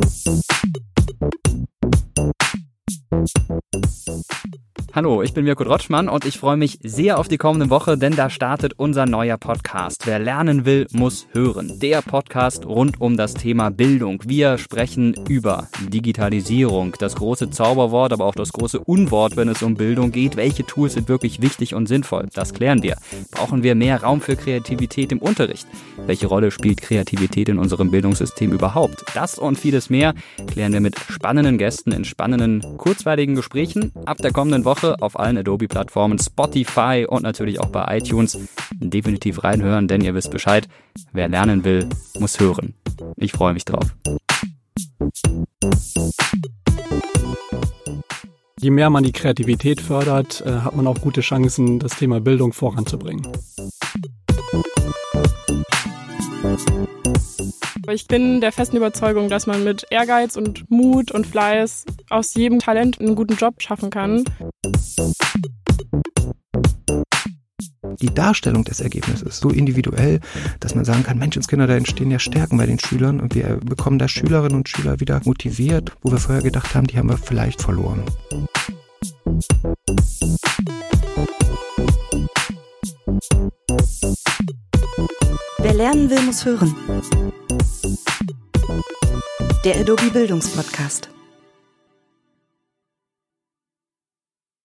Thank you. Hallo, ich bin Mirko Drotschmann und ich freue mich sehr auf die kommende Woche, denn da startet unser neuer Podcast. Wer lernen will, muss hören. Der Podcast rund um das Thema Bildung. Wir sprechen über Digitalisierung, das große Zauberwort, aber auch das große Unwort, wenn es um Bildung geht. Welche Tools sind wirklich wichtig und sinnvoll? Das klären wir. Brauchen wir mehr Raum für Kreativität im Unterricht? Welche Rolle spielt Kreativität in unserem Bildungssystem überhaupt? Das und vieles mehr klären wir mit spannenden Gästen in spannenden, kurzweiligen Gesprächen ab der kommenden Woche Woche auf allen Adobe-Plattformen, Spotify und natürlich auch bei iTunes. Definitiv reinhören, denn ihr wisst Bescheid. Wer lernen will, muss hören. Ich freue mich drauf. Je mehr man die Kreativität fördert, äh, hat man auch gute Chancen, das Thema Bildung voranzubringen. Ich bin der festen Überzeugung, dass man mit Ehrgeiz und Mut und Fleiß aus jedem Talent einen guten Job schaffen kann. Die Darstellung des Ergebnisses ist so individuell, dass man sagen kann, Menschenskinder, da entstehen ja Stärken bei den Schülern und wir bekommen da Schülerinnen und Schüler wieder motiviert, wo wir vorher gedacht haben, die haben wir vielleicht verloren. Wer lernen will, muss hören. Der Adobe Bildungspodcast.